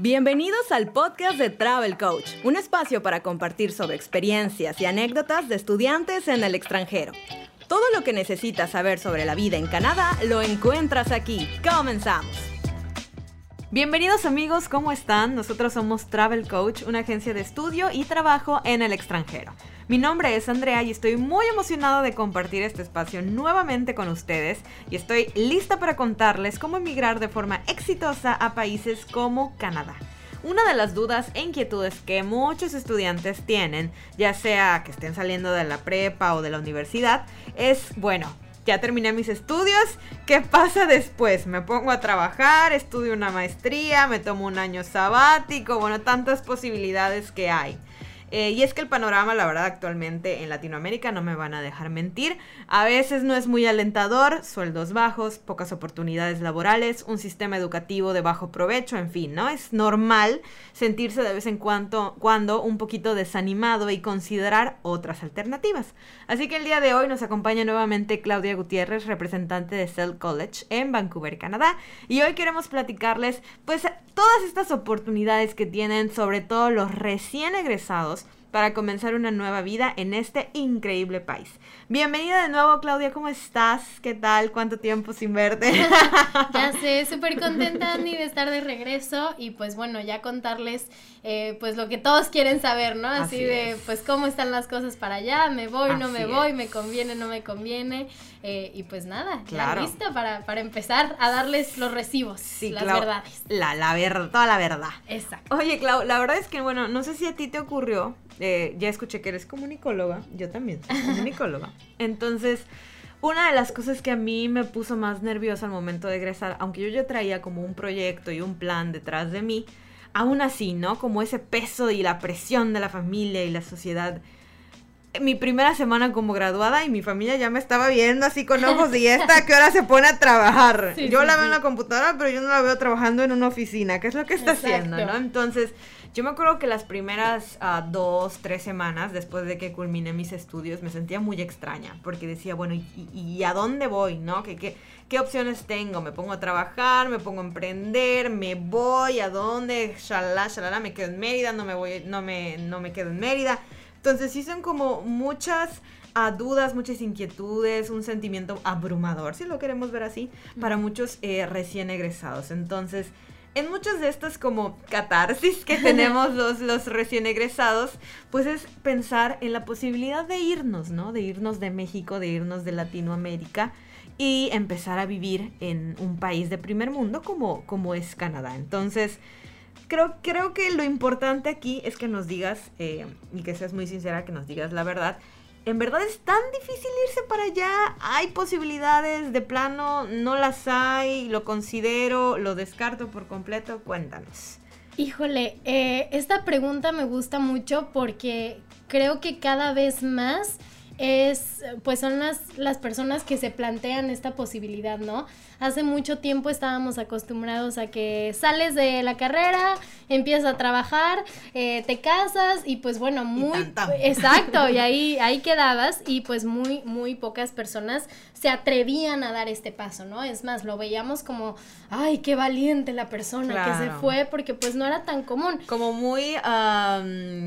Bienvenidos al podcast de Travel Coach, un espacio para compartir sobre experiencias y anécdotas de estudiantes en el extranjero. Todo lo que necesitas saber sobre la vida en Canadá lo encuentras aquí. Comenzamos. Bienvenidos amigos, ¿cómo están? Nosotros somos Travel Coach, una agencia de estudio y trabajo en el extranjero. Mi nombre es Andrea y estoy muy emocionada de compartir este espacio nuevamente con ustedes y estoy lista para contarles cómo emigrar de forma exitosa a países como Canadá. Una de las dudas e inquietudes que muchos estudiantes tienen, ya sea que estén saliendo de la prepa o de la universidad, es, bueno, ya terminé mis estudios, ¿qué pasa después? Me pongo a trabajar, estudio una maestría, me tomo un año sabático, bueno, tantas posibilidades que hay. Eh, y es que el panorama, la verdad, actualmente en Latinoamérica no me van a dejar mentir. A veces no es muy alentador, sueldos bajos, pocas oportunidades laborales, un sistema educativo de bajo provecho, en fin, ¿no? Es normal sentirse de vez en cuando, cuando un poquito desanimado y considerar otras alternativas. Así que el día de hoy nos acompaña nuevamente Claudia Gutiérrez, representante de Cell College en Vancouver, Canadá. Y hoy queremos platicarles, pues, todas estas oportunidades que tienen, sobre todo los recién egresados, para comenzar una nueva vida en este increíble país. Bienvenida de nuevo, Claudia, ¿cómo estás? ¿Qué tal? ¿Cuánto tiempo sin verte? ya sé, súper contenta, Andy, de estar de regreso y pues bueno, ya contarles eh, pues lo que todos quieren saber, ¿no? Así, de pues cómo están las cosas para allá, me voy, no me voy, me conviene, no me conviene. Eh, y pues nada, claro. ya lista para, para, empezar a darles los recibos, sí, las verdades. La, la verdad, toda la verdad. Exacto. Oye, Clau, la verdad es que, bueno, no sé si a ti te ocurrió, eh, ya escuché que eres comunicóloga, yo también soy comunicóloga. Entonces, una de las cosas que a mí me puso más nerviosa al momento de egresar, aunque yo ya traía como un proyecto y un plan detrás de mí, aún así, ¿no? Como ese peso y la presión de la familia y la sociedad. Mi primera semana como graduada y mi familia ya me estaba viendo así con ojos y esta que ahora se pone a trabajar. yo la veo en la computadora, pero yo no la veo trabajando en una oficina, ¿qué es lo que está haciendo, no? Entonces, yo me acuerdo que las primeras uh, dos, tres semanas después de que culminé mis estudios me sentía muy extraña porque decía, bueno, ¿y, a dónde voy? ¿No? ¿Qué, qué, qué opciones tengo? ¿Me pongo a trabajar? ¿Me pongo a emprender? ¿Me voy? ¿A dónde? Shalala, shalala, me quedo en Mérida, no me voy, no me, no me quedo en Mérida. Entonces sí son como muchas uh, dudas, muchas inquietudes, un sentimiento abrumador, si lo queremos ver así, para muchos eh, recién egresados. Entonces en muchas de estas como catarsis que tenemos los, los recién egresados, pues es pensar en la posibilidad de irnos, ¿no? De irnos de México, de irnos de Latinoamérica y empezar a vivir en un país de primer mundo como, como es Canadá. Entonces, creo, creo que lo importante aquí es que nos digas, eh, y que seas muy sincera, que nos digas la verdad, ¿En verdad es tan difícil irse para allá? ¿Hay posibilidades de plano? ¿No las hay? ¿Lo considero? ¿Lo descarto por completo? Cuéntanos. Híjole, eh, esta pregunta me gusta mucho porque creo que cada vez más es, pues son las, las personas que se plantean esta posibilidad, ¿no? Hace mucho tiempo estábamos acostumbrados a que sales de la carrera, empiezas a trabajar, eh, te casas y pues bueno, muy... Exacto, y ahí, ahí quedabas y pues muy, muy pocas personas se atrevían a dar este paso, ¿no? Es más, lo veíamos como, ay, qué valiente la persona que se fue porque pues no era tan común. Como muy,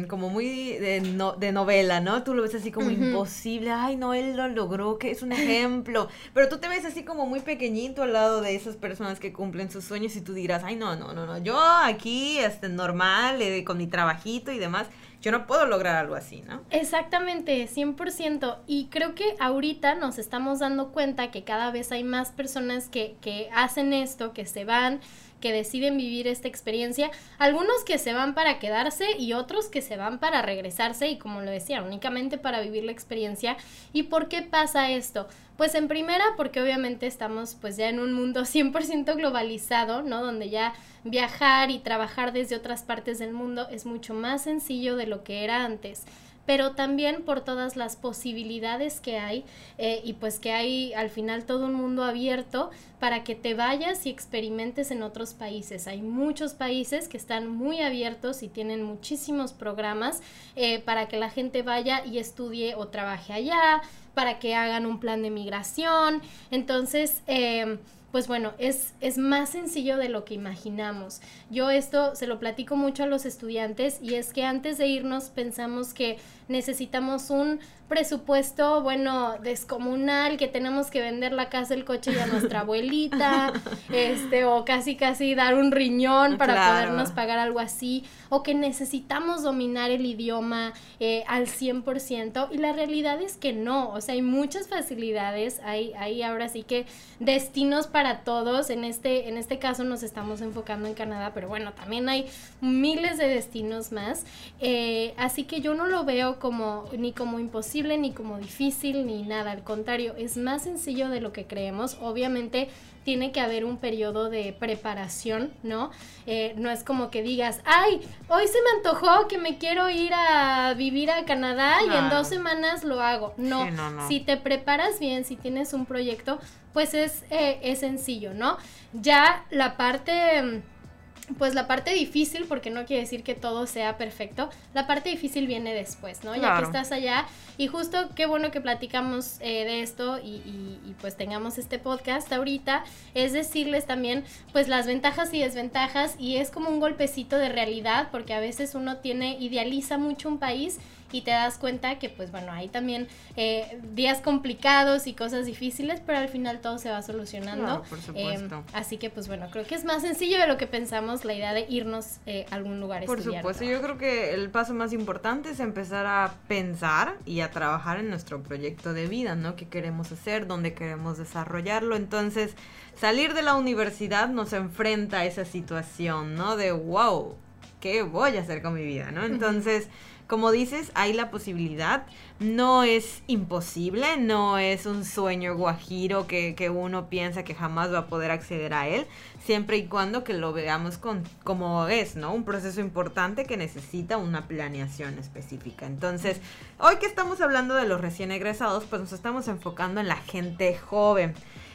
como muy de, de, novela, ¿no? Tú lo ves así como imposible, ay, no, él lo logró, que es un ejemplo, pero tú te ves así como muy pequeñito al lado de esas personas que cumplen sus sueños y tú dirás, ay, no, no, no, no, yo aquí, este, normal, eh, con mi trabajito y demás, yo no puedo lograr algo así, ¿no? Exactamente, 100%. Y creo que ahorita nos estamos dando cuenta que cada vez hay más personas que, que hacen esto, que se van, que deciden vivir esta experiencia, algunos que se van para quedarse y otros que se van para regresarse y como lo decía, únicamente para vivir la experiencia. ¿Y por qué pasa esto? Pues en primera porque obviamente estamos pues ya en un mundo 100% globalizado, ¿no? Donde ya viajar y trabajar desde otras partes del mundo es mucho más sencillo de lo que era antes pero también por todas las posibilidades que hay eh, y pues que hay al final todo un mundo abierto para que te vayas y experimentes en otros países. Hay muchos países que están muy abiertos y tienen muchísimos programas eh, para que la gente vaya y estudie o trabaje allá, para que hagan un plan de migración. Entonces, eh, pues bueno, es, es más sencillo de lo que imaginamos. Yo esto se lo platico mucho a los estudiantes y es que antes de irnos pensamos que necesitamos un presupuesto, bueno, descomunal, que tenemos que vender la casa, el coche y a nuestra abuelita, este, o casi casi dar un riñón para podernos pagar algo así, o que necesitamos dominar el idioma eh, al 100%, y la realidad es que no, o sea, hay muchas facilidades, hay, hay ahora sí que destinos para todos, en este, en este caso nos estamos enfocando en Canadá, pero bueno, también hay miles de destinos más, eh, así que yo no lo veo como, ni como imposible, ni como difícil ni nada, al contrario, es más sencillo de lo que creemos. Obviamente tiene que haber un periodo de preparación, ¿no? Eh, no es como que digas, ay, hoy se me antojó que me quiero ir a vivir a Canadá y en dos semanas lo hago. No, si te preparas bien, si tienes un proyecto, pues es, eh, es sencillo, ¿no? Ya la parte pues la parte difícil, porque no quiere decir que todo sea perfecto, la parte difícil viene después, ¿no? Ya que estás allá y justo qué bueno que platicamos eh, de esto y, y, pues tengamos este podcast ahorita, es decirles también pues las ventajas y desventajas y es como un golpecito de realidad, porque a veces uno tiene, idealiza mucho un país y te das cuenta que pues bueno, hay también eh, días complicados y cosas difíciles, pero al final todo se va solucionando. por supuesto. Em, así que pues bueno, creo que es más sencillo de lo que pensamos la idea de irnos eh, a algún lugar. Por supuesto, yo creo que el paso más importante es empezar a pensar y a trabajar en nuestro proyecto de vida, ¿no? ¿Qué queremos hacer? ¿Dónde queremos desarrollarlo? Entonces, salir de la universidad nos enfrenta a esa situación, ¿no? De wow, ¿qué voy a hacer con mi vida, ¿no? Entonces como dices, hay la posibilidad. No es imposible, no es un sueño guajiro que, que, uno piensa que jamás va a poder acceder a él, siempre y cuando que lo veamos con, como es, ¿no? Un proceso importante que necesita una planeación específica. Entonces, hoy que estamos hablando de los recién egresados, pues nos estamos enfocando en la gente joven.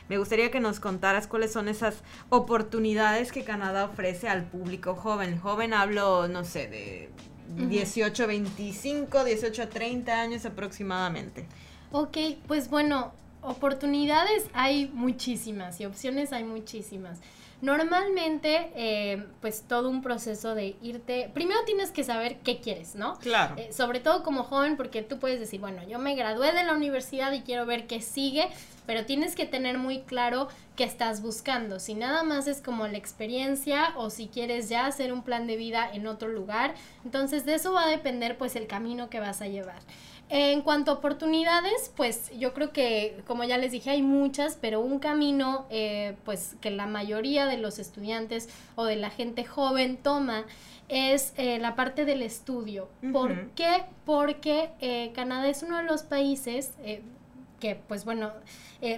Me gustaría que nos contaras cuáles son esas oportunidades que Canadá ofrece al público joven. Joven hablo, no sé, de 18 a 25, 18 a 30 años aproximadamente. Ok, pues bueno, oportunidades hay muchísimas y opciones hay muchísimas. Normalmente, eh, pues todo un proceso de irte, primero tienes que saber qué quieres, ¿no? Claro. Eh, sobre todo como joven, porque tú puedes decir, bueno, yo me gradué de la universidad y quiero ver qué sigue, pero tienes que tener muy claro qué estás buscando. Si nada más es como la experiencia o si quieres ya hacer un plan de vida en otro lugar, entonces de eso va a depender pues el camino que vas a llevar. En cuanto a oportunidades, pues yo creo que, como ya les dije, hay muchas, pero un camino, eh, pues que la mayoría de los estudiantes o de la gente joven toma es eh, la parte del estudio. ¿Por qué? Porque eh, Canadá es uno de los países que, pues bueno,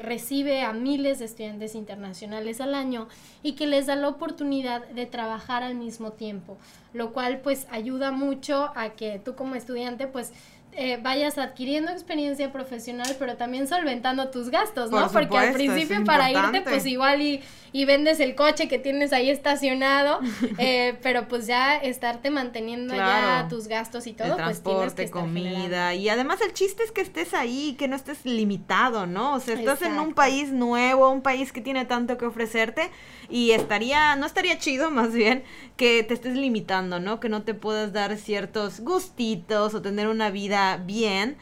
recibe a miles de estudiantes internacionales al año y que les da la oportunidad de trabajar al mismo tiempo, lo cual pues ayuda mucho a que tú como estudiante pues eh, vayas adquiriendo experiencia profesional, pero también solventando tus gastos, ¿no? Porque al principio para irte, pues igual y, y, vendes el coche que tienes ahí estacionado, eh, pero pues ya estarte manteniendo ya tus gastos y todo, pues tienes que comida, y además el chiste es que estés ahí, que no estés limitado, ¿no? O sea, estás en un país nuevo, un país que tiene tanto que ofrecerte, y estaría, no estaría chido más bien que te estés limitando, ¿no? Que no te puedas dar ciertos gustitos o tener una vida bien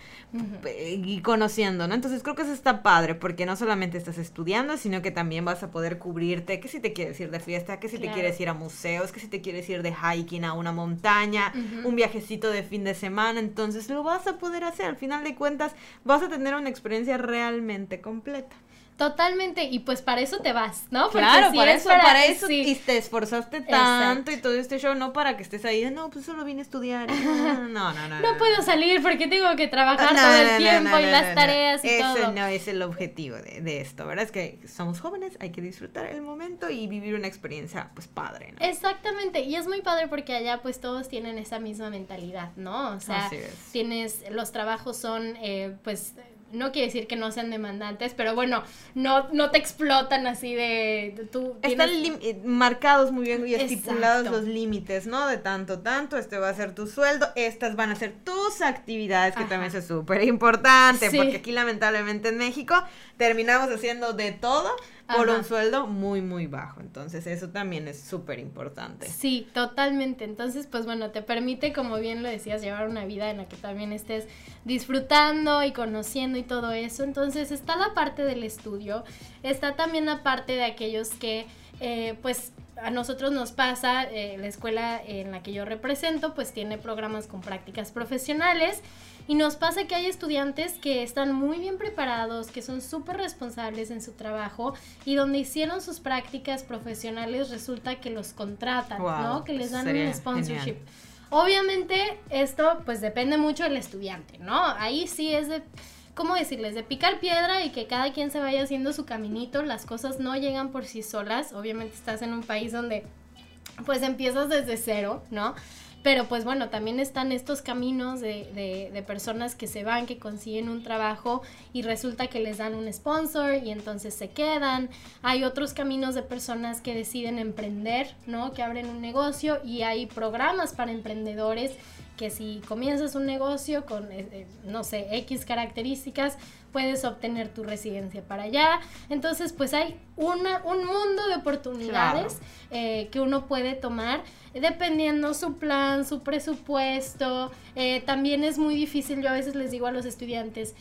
y conociendo, ¿no? Entonces creo que eso está padre porque no solamente estás estudiando, sino que también vas a poder cubrirte, que si te quieres ir de fiesta, que si te quieres ir a museos, que si te quieres ir de hiking a una montaña, un viajecito de fin de semana, entonces lo vas a poder hacer. Al final de cuentas vas a tener una experiencia realmente completa. Totalmente, y pues para eso te vas, ¿no? claro, para, eso, para, eso y te esforzaste tanto y todo este show, no para que estés ahí, no, pues solo vine a estudiar. No, no, no. No, puedo salir porque tengo que trabajar todo el tiempo y las tareas y todo. Ese no es el objetivo de, de, esto, ¿verdad? Es que somos jóvenes, hay que disfrutar el momento y vivir una experiencia, pues, padre, ¿no? Exactamente, y es muy padre porque allá, pues, todos tienen esa misma mentalidad, ¿no? O sea, tienes, los trabajos son, eh, pues, no quiere decir que no sean demandantes, pero bueno, no, no te explotan así de, tú. Están eh, marcados muy bien y estipulados los límites, ¿no? De tanto, tanto, este va a ser tu sueldo, estas van a ser tus actividades, que también es súper importante, porque aquí lamentablemente en México terminamos haciendo de todo, por un sueldo muy, muy bajo. Entonces, eso también es súper importante. Sí, totalmente. Entonces, pues bueno, te permite, como bien lo decías, llevar una vida en la que también estés disfrutando y conociendo y todo eso. Entonces, está la parte del estudio, está también la parte de aquellos que, eh, pues, a nosotros nos pasa, eh, la escuela en la que yo represento, pues tiene programas con prácticas profesionales y nos pasa que hay estudiantes que están muy bien preparados, que son súper responsables en su trabajo y donde hicieron sus prácticas profesionales resulta que los contratan, ¿no? Que les dan un sponsorship. Obviamente esto pues depende mucho del estudiante, ¿no? Ahí sí es de ¿cómo decirles? De picar piedra y que cada quien se vaya haciendo su caminito, las cosas no llegan por sí solas, obviamente estás en un país donde pues empiezas desde cero, ¿no? Pero pues bueno, también están estos caminos de, de, personas que se van, que consiguen un trabajo y resulta que les dan un sponsor y entonces se quedan. Hay otros caminos de personas que deciden emprender, ¿no? Que abren un negocio y hay programas para emprendedores que si comienzas un negocio con, eh, eh, no sé, X características, puedes obtener tu residencia para allá. Entonces, pues hay una, un mundo de oportunidades eh, que uno puede tomar dependiendo su plan, su presupuesto. también es muy difícil, yo a veces les digo a los estudiantes,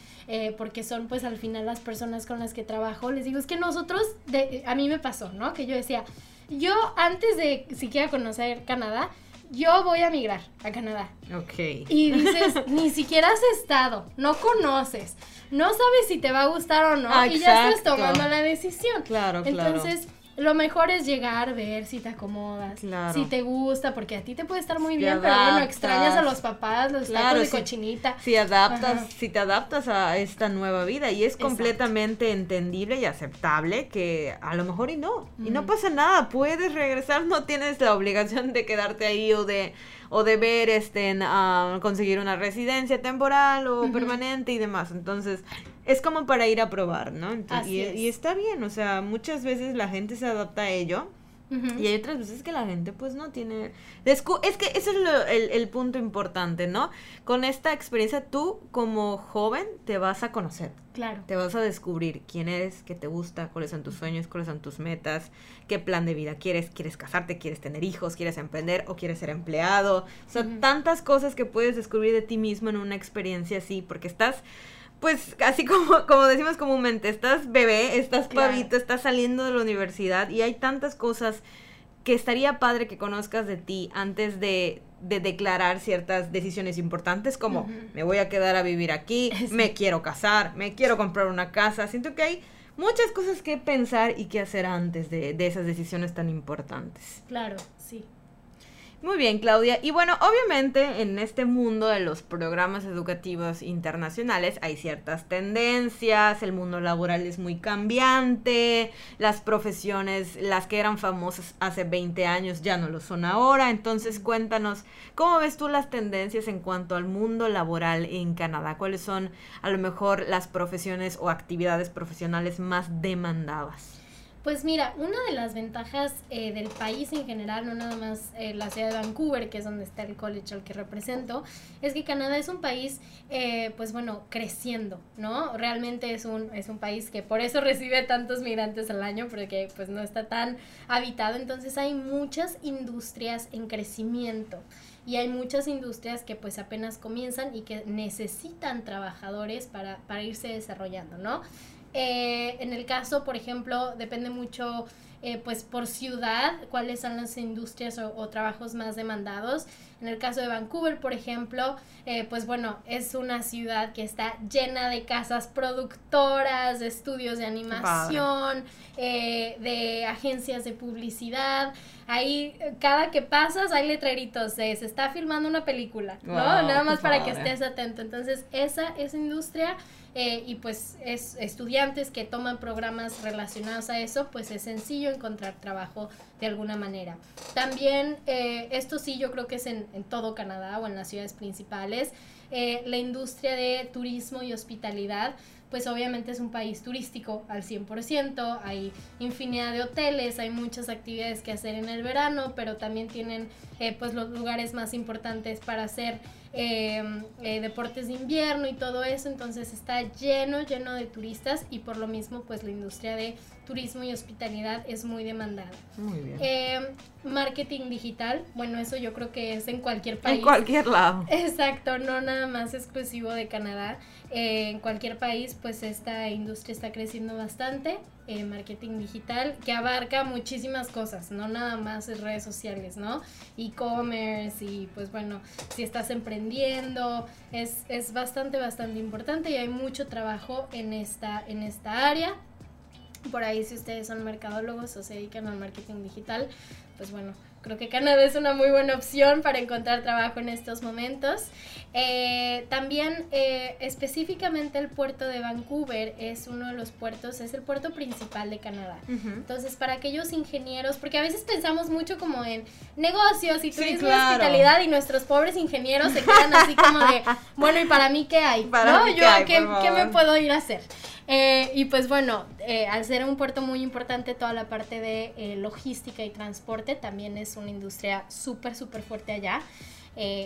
porque son pues al final las personas con las que trabajo, les digo, es que nosotros, de, a mí me pasó, ¿no? Que yo decía, yo antes de siquiera conocer Canadá, yo voy a migrar a Canadá. Ok. Y dices, ni siquiera has estado, no conoces, no sabes si te va a gustar o no, y ya estás tomando la decisión. Claro, claro. Entonces, lo mejor es llegar, ver si te acomodas, si te gusta, porque a ti te puede estar muy bien, pero bueno, extrañas a los papás, los tacos de cochinita. Si adaptas, si te adaptas a esta nueva vida y es completamente entendible y aceptable que a lo mejor y no, y no pasa nada, puedes regresar, no tienes la obligación de quedarte ahí o de o de ver este conseguir una residencia temporal o permanente y demás. Entonces, es como para ir a probar, ¿no? y, y, está bien, o sea, muchas veces la gente se adapta a ello. Y hay otras veces que la gente pues no tiene... Es que ese es el, el, punto importante, ¿no? Con esta experiencia tú como joven te vas a conocer. Claro. Te vas a descubrir quién eres, qué te gusta, cuáles son tus sueños, cuáles son tus metas, qué plan de vida quieres, quieres casarte, quieres tener hijos, quieres emprender o quieres ser empleado. O sea, tantas cosas que puedes descubrir de ti mismo en una experiencia así, porque estás pues así como, como decimos comúnmente, estás bebé, estás pavito, estás saliendo de la universidad y hay tantas cosas que estaría padre que conozcas de ti antes de, de declarar ciertas decisiones importantes como me voy a quedar a vivir aquí, me quiero casar, me quiero comprar una casa. Siento que hay muchas cosas que pensar y que hacer antes de, de esas decisiones tan importantes. Claro, sí. Muy bien, Claudia. Y bueno, obviamente en este mundo de los programas educativos internacionales hay ciertas tendencias, el mundo laboral es muy cambiante, las profesiones, las que eran famosas hace 20 años ya no lo son ahora. Entonces cuéntanos, ¿cómo ves tú las tendencias en cuanto al mundo laboral en Canadá? ¿Cuáles son a lo mejor las profesiones o actividades profesionales más demandadas? Pues mira, una de las ventajas eh, del país en general, no nada más eh, la ciudad de Vancouver, que es donde está el college al que represento, es que Canadá es un país, eh, pues bueno, creciendo, ¿no? Realmente es un, es un país que por eso recibe tantos migrantes al año, porque pues no está tan habitado, entonces hay muchas industrias en crecimiento y hay muchas industrias que pues apenas comienzan y que necesitan trabajadores para, para irse desarrollando, ¿no? Eh, en el caso, por ejemplo, depende mucho, eh, pues por ciudad, cuáles son las industrias o, trabajos más demandados. En el caso de Vancouver, por ejemplo, eh, pues bueno, es una ciudad que está llena de casas productoras, de estudios de animación, de agencias de publicidad. Ahí, cada que pasas, hay letreritos se está filmando una película, ¿no? Nada más para que estés atento. Entonces, esa, esa industria eh, y pues es estudiantes que toman programas relacionados a eso, pues es sencillo encontrar trabajo de alguna manera. También, eh, esto sí yo creo que es en, en, todo Canadá o en las ciudades principales, eh, la industria de turismo y hospitalidad pues obviamente es un país turístico al 100%, hay infinidad de hoteles, hay muchas actividades que hacer en el verano, pero también tienen eh, pues los lugares más importantes para hacer Em, eh, deportes de invierno y todo eso, entonces está lleno, lleno de turistas y por lo mismo pues la industria de turismo y hospitalidad es muy demandada. Muy bien. Em, marketing digital, bueno, eso yo creo que es en cualquier país. En cualquier lado. Exacto, no nada más exclusivo de Canadá. Eh, en cualquier país, pues esta industria está creciendo bastante. Eh, marketing digital, que abarca muchísimas cosas, no nada más redes sociales, ¿no? E-commerce y pues bueno, si estás emprendiendo, es, es bastante, bastante importante y hay mucho trabajo en esta, en esta área. Por ahí si ustedes son mercadólogos o se dedican al marketing digital, pues bueno, creo que Canadá es una muy buena opción para encontrar trabajo en estos momentos. Eh, también eh, específicamente el puerto de Vancouver es uno de los puertos, es el puerto principal de Canadá. Entonces, para aquellos ingenieros, porque a veces pensamos mucho como en negocios y turismo y hospitalidad y nuestros pobres ingenieros se quedan así como de, bueno, ¿y para mí qué hay? ¿No? Yo, ¿qué, ¿qué me puedo ir a hacer? Eh, y pues bueno, eh, al ser un puerto muy importante, toda la parte de eh, logística y transporte también es una industria súper, súper fuerte allá.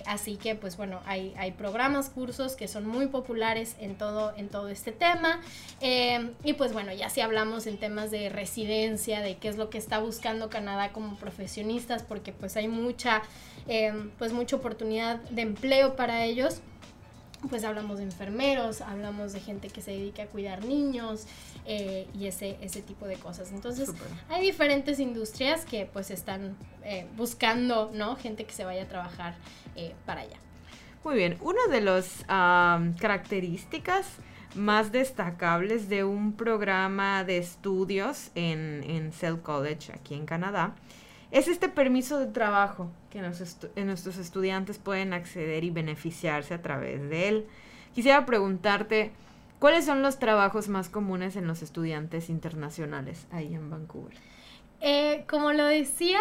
así que pues bueno, hay, hay, programas, cursos que son muy populares en todo, en todo este tema. y pues bueno, ya si hablamos en temas de residencia, de qué es lo que está buscando Canadá como profesionistas, porque pues hay mucha, pues mucha oportunidad de empleo para ellos pues hablamos de enfermeros, hablamos de gente que se dedica a cuidar niños eh, y ese, ese tipo de cosas. Entonces, hay diferentes industrias que pues están eh, buscando, ¿no? Gente que se vaya a trabajar eh, para allá. Muy bien, una de las características más destacables de un programa de estudios en, en Cell College aquí en Canadá es este permiso de trabajo que nuestros estudiantes pueden acceder y beneficiarse a través de él. Quisiera preguntarte, ¿cuáles son los trabajos más comunes en los estudiantes internacionales ahí en Vancouver? Eh, como lo decía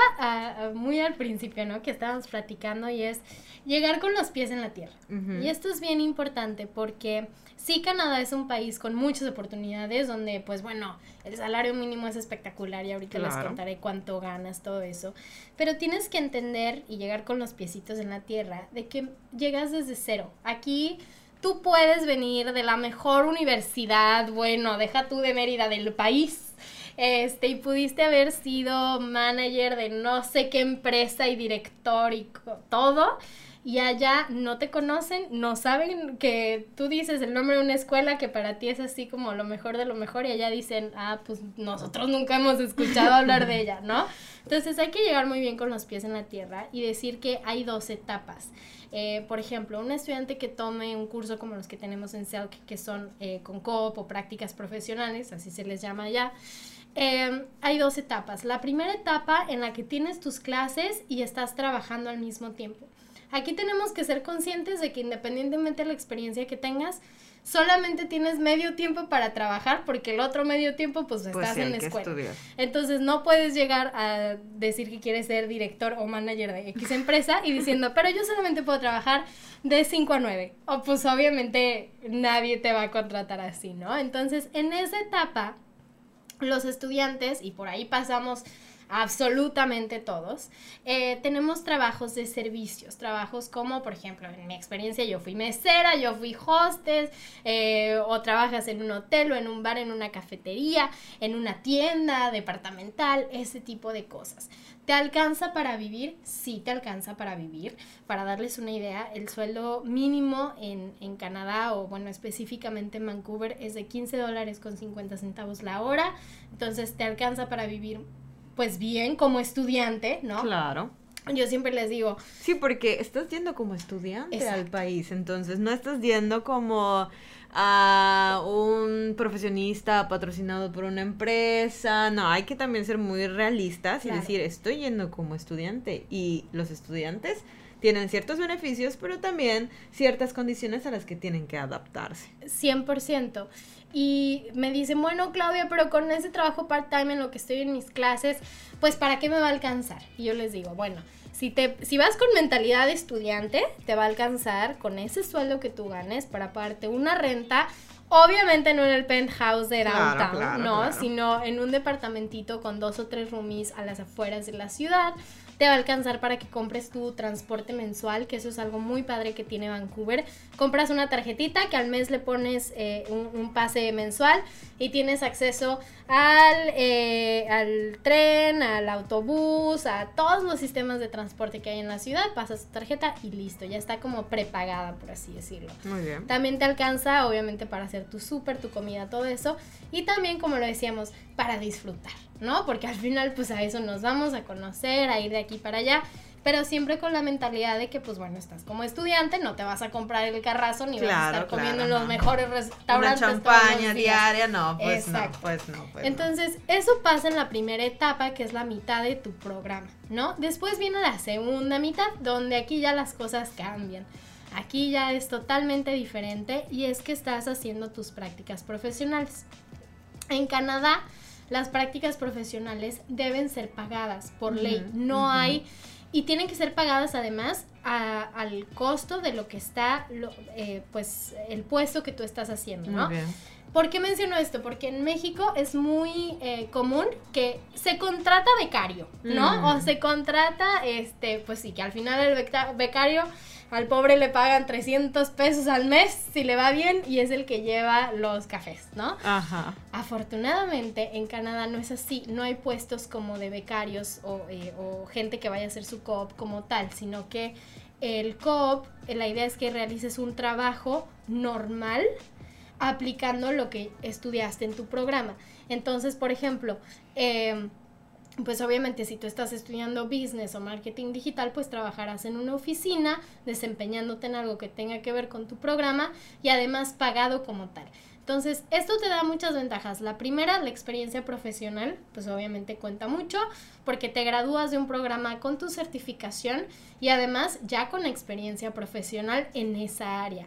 muy al principio, ¿no? Que estábamos platicando y es llegar con los pies en la tierra. Y esto es bien importante porque sí Canadá es un país con muchas oportunidades donde, pues bueno, el salario mínimo es espectacular y ahorita les contaré cuánto ganas, todo eso. Pero tienes que entender y llegar con los piecitos en la tierra de que llegas desde cero. Aquí tú puedes venir de la mejor universidad, bueno, deja tú de Mérida del país este, y pudiste haber sido manager de no sé qué empresa y director y todo, y allá no te conocen, no saben que tú dices el nombre de una escuela que para ti es así como lo mejor de lo mejor y allá dicen, ah, pues nosotros nunca hemos escuchado hablar de ella, ¿no? Entonces hay que llegar muy bien con los pies en la tierra y decir que hay dos etapas. Eh, por ejemplo, un estudiante que tome un curso como los que tenemos en CELC, que son eh, con COP o prácticas profesionales, así se les llama ya, Em, hay dos etapas. La primera etapa en la que tienes tus clases y estás trabajando al mismo tiempo. Aquí tenemos que ser conscientes de que independientemente de la experiencia que tengas, solamente tienes medio tiempo para trabajar porque el otro medio tiempo pues, pues estás en la escuela. Entonces no puedes llegar a decir que quieres ser director o manager de X empresa y diciendo, pero yo solamente puedo trabajar de 5 a 9. O pues obviamente nadie te va a contratar así, ¿no? Entonces en esa etapa los estudiantes, y por ahí pasamos absolutamente todos, eh, tenemos trabajos de servicios, trabajos como, por ejemplo, en mi experiencia yo fui mesera, yo fui hostess, eh, o trabajas en un hotel o en un bar, en una cafetería, en una tienda departamental, ese tipo de cosas. ¿Te alcanza para vivir? Sí, te alcanza para vivir. Para darles una idea, el sueldo mínimo en, en Canadá o bueno, específicamente en Vancouver es de 15 dólares con 50 centavos la hora. Entonces te alcanza para vivir pues bien como estudiante, ¿no? Claro. Yo siempre les digo. Sí, porque estás yendo como estudiante al país, entonces no estás yendo como a un profesionista patrocinado por una empresa. No, hay que también ser muy realistas y decir, estoy yendo como estudiante y los estudiantes tienen ciertos beneficios, pero también ciertas condiciones a las que tienen que adaptarse. 100%. Y me dicen, bueno, Claudia, pero con ese trabajo part-time en lo que estoy en mis clases, pues ¿para qué me va a alcanzar? Y yo les digo, bueno, si, te, si vas con mentalidad de estudiante, te va a alcanzar con ese sueldo que tú ganes para pagarte una renta Obviamente no en el penthouse de Claro, downtown, claro, no, claro. sino en un departamentito con dos o tres roomies a las afueras de la ciudad. Te va a alcanzar para que compres tu transporte mensual, que eso es algo muy padre que tiene Vancouver. Compras una tarjetita que al mes le pones eh, un, un pase mensual y tienes acceso al, eh, al tren, al autobús, a todos los sistemas de transporte que hay en la ciudad. Pasas tu tarjeta y listo, ya está como prepagada, por así decirlo. Muy bien. También te alcanza, obviamente, para hacer tu súper, tu comida, todo eso. Y también, como lo decíamos, para disfrutar, ¿no? Porque al final, pues a eso nos vamos a conocer, a ir de aquí para allá. Pero siempre con la mentalidad de que, pues bueno, estás como estudiante, no te vas a comprar el carrazo ni vas a Claro, estar comiendo claro, en los no. mejores Una restaurantes. los champaña diaria, no, pues Exacto. no, pues no. Pues no. Entonces, eso pasa en la primera etapa, que es la mitad de tu programa, ¿no? Después viene la segunda mitad, donde aquí ya las cosas cambian. Aquí ya es totalmente diferente y es que estás haciendo tus prácticas profesionales. En Canadá, las prácticas profesionales deben ser pagadas por ley. No hay... Y tienen que ser pagadas además a- al costo de lo que está, lo- eh, pues, el puesto que tú estás haciendo, ¿no? Bien. ¿Por qué menciono esto? Porque en México es muy eh, común que se contrata becario, ¿no? Mm. O se contrata, este, pues sí, que al final el beca- becario al pobre le pagan 300 pesos al mes si le va bien y es el que lleva los cafés, ¿no? Ajá. Afortunadamente en Canadá no es así, no hay puestos como de becarios o, eh, o gente que vaya a hacer su coop como tal, sino que el coop, eh, la idea es que realices un trabajo normal aplicando lo que estudiaste en tu programa. Entonces, por ejemplo, em, pues obviamente si tú estás estudiando business o marketing digital, pues trabajarás en una oficina desempeñándote en algo que tenga que ver con tu programa y además pagado como tal. Entonces, esto te da muchas ventajas. La primera, la experiencia profesional, pues obviamente cuenta mucho porque te gradúas de un programa con tu certificación y además ya con experiencia profesional en esa área.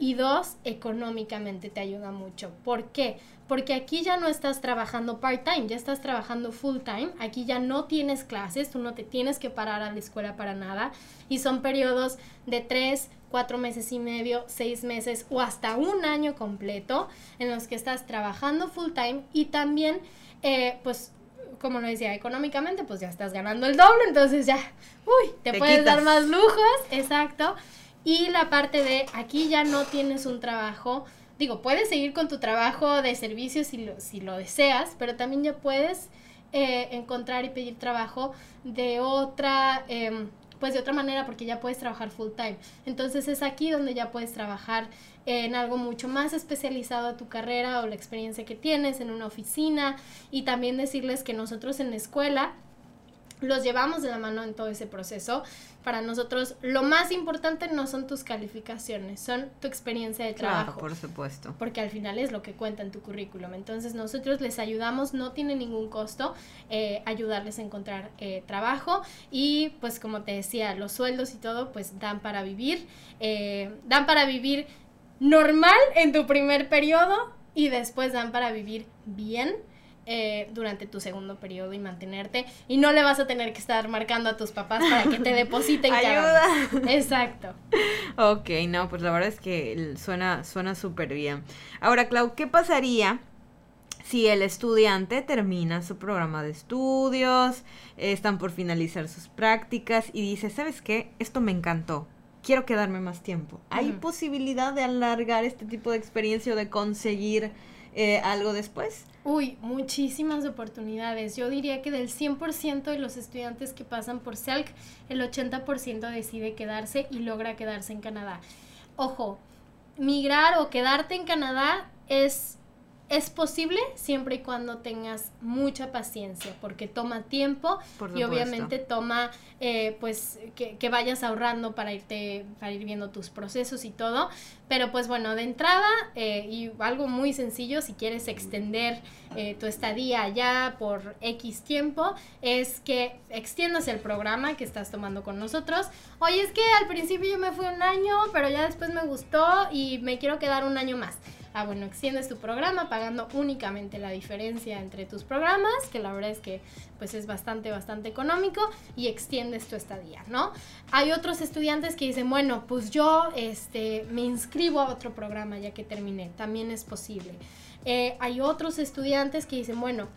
Y dos, económicamente te ayuda mucho. ¿Por qué? Porque aquí ya no estás trabajando part-time, ya estás trabajando full-time. Aquí ya no tienes clases, tú no te tienes que parar a la escuela para nada. Y son periodos de tres, cuatro meses y medio, seis meses o hasta un año completo en los que estás trabajando full-time y también, eh, pues, como lo decía, económicamente, pues ya estás ganando el doble, entonces ya, uy, te, Te puedes dar quitas. más lujos, exacto. Y la parte de aquí ya no tienes un trabajo, digo, puedes seguir con tu trabajo de servicio si lo, si lo deseas, pero también ya puedes eh, encontrar y pedir trabajo de otra, em, pues de otra manera porque ya puedes trabajar full time. Entonces es aquí donde ya puedes trabajar en algo mucho más especializado a tu carrera o la experiencia que tienes en una oficina y también decirles que nosotros en la escuela los llevamos de la mano en todo ese proceso. Para nosotros lo más importante no son tus calificaciones, son tu experiencia de trabajo Claro, por supuesto. porque al final es lo que cuenta en tu currículum. Entonces nosotros les ayudamos, no tiene ningún costo eh, ayudarles a encontrar eh, trabajo y pues como te decía, los sueldos y todo pues dan para vivir, eh, dan para vivir normal en tu primer periodo y después dan para vivir bien. Eh, durante tu segundo periodo y mantenerte y no le vas a tener que estar marcando a tus papás para que te depositen cada. Ayuda. Exacto. Ok, no, pues la verdad es que suena suena súper bien. Ahora, Clau, ¿qué pasaría si el estudiante termina su programa de estudios, están por finalizar sus prácticas y dice, ¿sabes qué? Esto me encantó. Quiero quedarme más tiempo. ¿Hay posibilidad de alargar este tipo de experiencia o de conseguir eh, algo después? Uy, muchísimas oportunidades. Yo diría que del 100% de los estudiantes que pasan por CELC, el 80% decide quedarse y logra quedarse en Canadá. Ojo, migrar o quedarte en Canadá es, es posible siempre y cuando tengas mucha paciencia, porque toma tiempo Por y obviamente toma eh, pues que, que vayas ahorrando para irte para ir viendo tus procesos y todo. Pero pues bueno de entrada eh, y algo muy sencillo si quieres extender eh, tu estadía allá por X tiempo es que extiendas el programa que estás tomando con nosotros. Oye es que al principio yo me fui un año pero ya después me gustó y me quiero quedar un año más ah, bueno, extiendes tu programa pagando únicamente la diferencia entre tus programas, que la verdad es que pues es bastante, bastante económico, y extiendes tu estadía, ¿no? Hay otros estudiantes que dicen, bueno, pues yo este, me inscribo a otro programa ya que terminé, también es posible. Eh, hay otros estudiantes que dicen, bueno,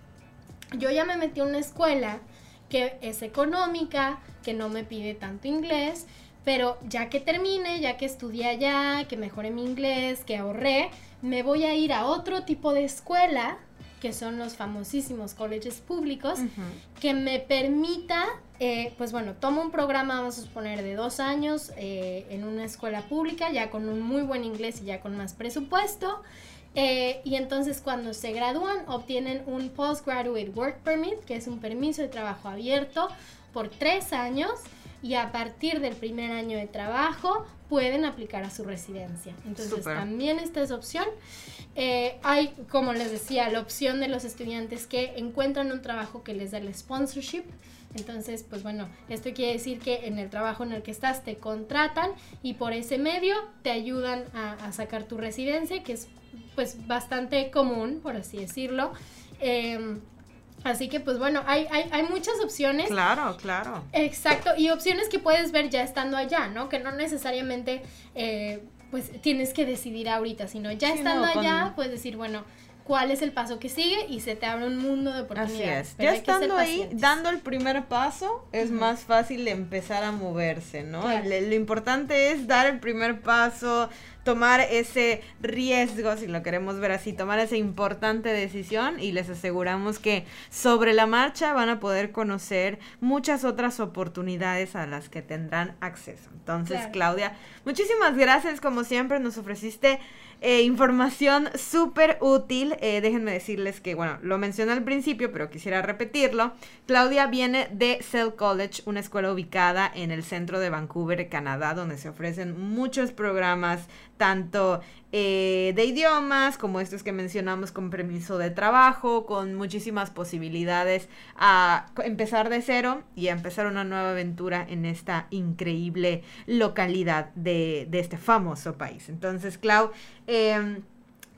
yo ya me metí a una escuela que es económica, que no me pide tanto inglés, pero ya que termine, ya que estudié allá, que mejoré mi inglés, que ahorré, me voy a ir a otro tipo de escuela, que son los famosísimos colleges públicos, que me permita, eh, pues bueno, tomo un programa, vamos a suponer, de dos años eh, en una escuela pública, ya con un muy buen inglés y ya con más presupuesto. Eh, y entonces cuando se gradúan obtienen un Postgraduate Work Permit, que es un permiso de trabajo abierto por tres años y a partir del primer año de trabajo pueden aplicar a su residencia. Entonces también esta es opción. Eh, hay, como les decía, la opción de los estudiantes que encuentran un trabajo que les da el sponsorship. Entonces, pues bueno, esto quiere decir que en el trabajo en el que estás te contratan y por ese medio te ayudan a, sacar tu residencia, que es pues bastante común, por así decirlo. Em, Así que pues bueno, hay, hay, hay, muchas opciones. Claro, claro. Exacto, y opciones que puedes ver ya estando allá, ¿no? Que no necesariamente eh, pues tienes que decidir ahorita, sino ya estando allá puedes decir, bueno, cuál es el paso que sigue y se te abre un mundo de oportunidades. Así es. Ya estando ahí, dando el primer paso, es más fácil empezar a moverse, ¿no? lo importante es dar el primer paso, tomar ese riesgo, si lo queremos ver así, tomar esa importante decisión y les aseguramos que sobre la marcha van a poder conocer muchas otras oportunidades a las que tendrán acceso. Entonces, Claudia, muchísimas gracias como siempre, nos ofreciste eh, información súper útil. Eh, déjenme decirles que, bueno, lo mencioné al principio, pero quisiera repetirlo. Claudia viene de Cell College, una escuela ubicada en el centro de Vancouver, Canadá, donde se ofrecen muchos programas, tanto eh, de idiomas, como estos que mencionamos con permiso de trabajo, con muchísimas posibilidades a empezar de cero y a empezar una nueva aventura en esta increíble localidad de, de este famoso país. Entonces, Clau, eh,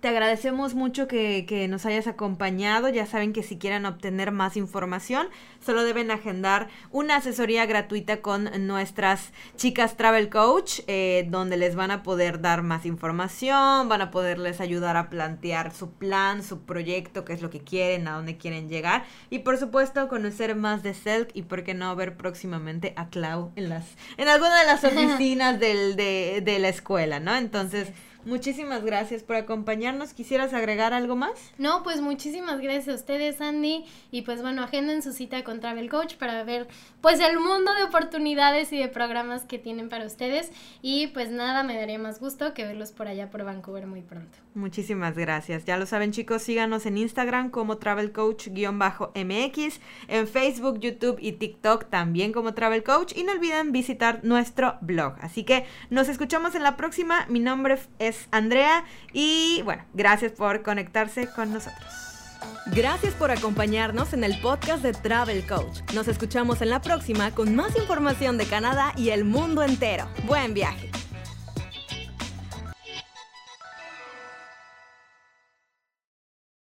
te agradecemos mucho que, nos hayas acompañado. Ya saben que si quieren obtener más información, solo deben agendar una asesoría gratuita con nuestras chicas Travel Coach, eh, donde les van a poder dar más información, van a poderles ayudar a plantear su plan, su proyecto, qué es lo que quieren, a dónde quieren llegar. Y por supuesto, conocer más de Selk y por qué no ver próximamente a Clau en, las, en alguna de las oficinas del, de, de la escuela, ¿no? Entonces... Muchísimas gracias por acompañarnos. ¿Quisieras agregar algo más? No, pues muchísimas gracias a ustedes, Andy. Y pues bueno, agenden su cita con Travel Coach para ver pues el mundo de oportunidades y de programas que tienen para ustedes. Y pues nada, me daría más gusto que verlos por allá por Vancouver muy pronto. Muchísimas gracias. Ya lo saben chicos, síganos en Instagram como Travel Coach-MX, en Facebook, YouTube y TikTok también como Travel Coach. Y no olviden visitar nuestro blog. Así que nos escuchamos en la próxima. Mi nombre Andrea y bueno, gracias por conectarse con nosotros. Gracias por acompañarnos en el podcast de Travel Coach. Nos escuchamos en la próxima con más información de Canadá y el mundo entero. Buen viaje.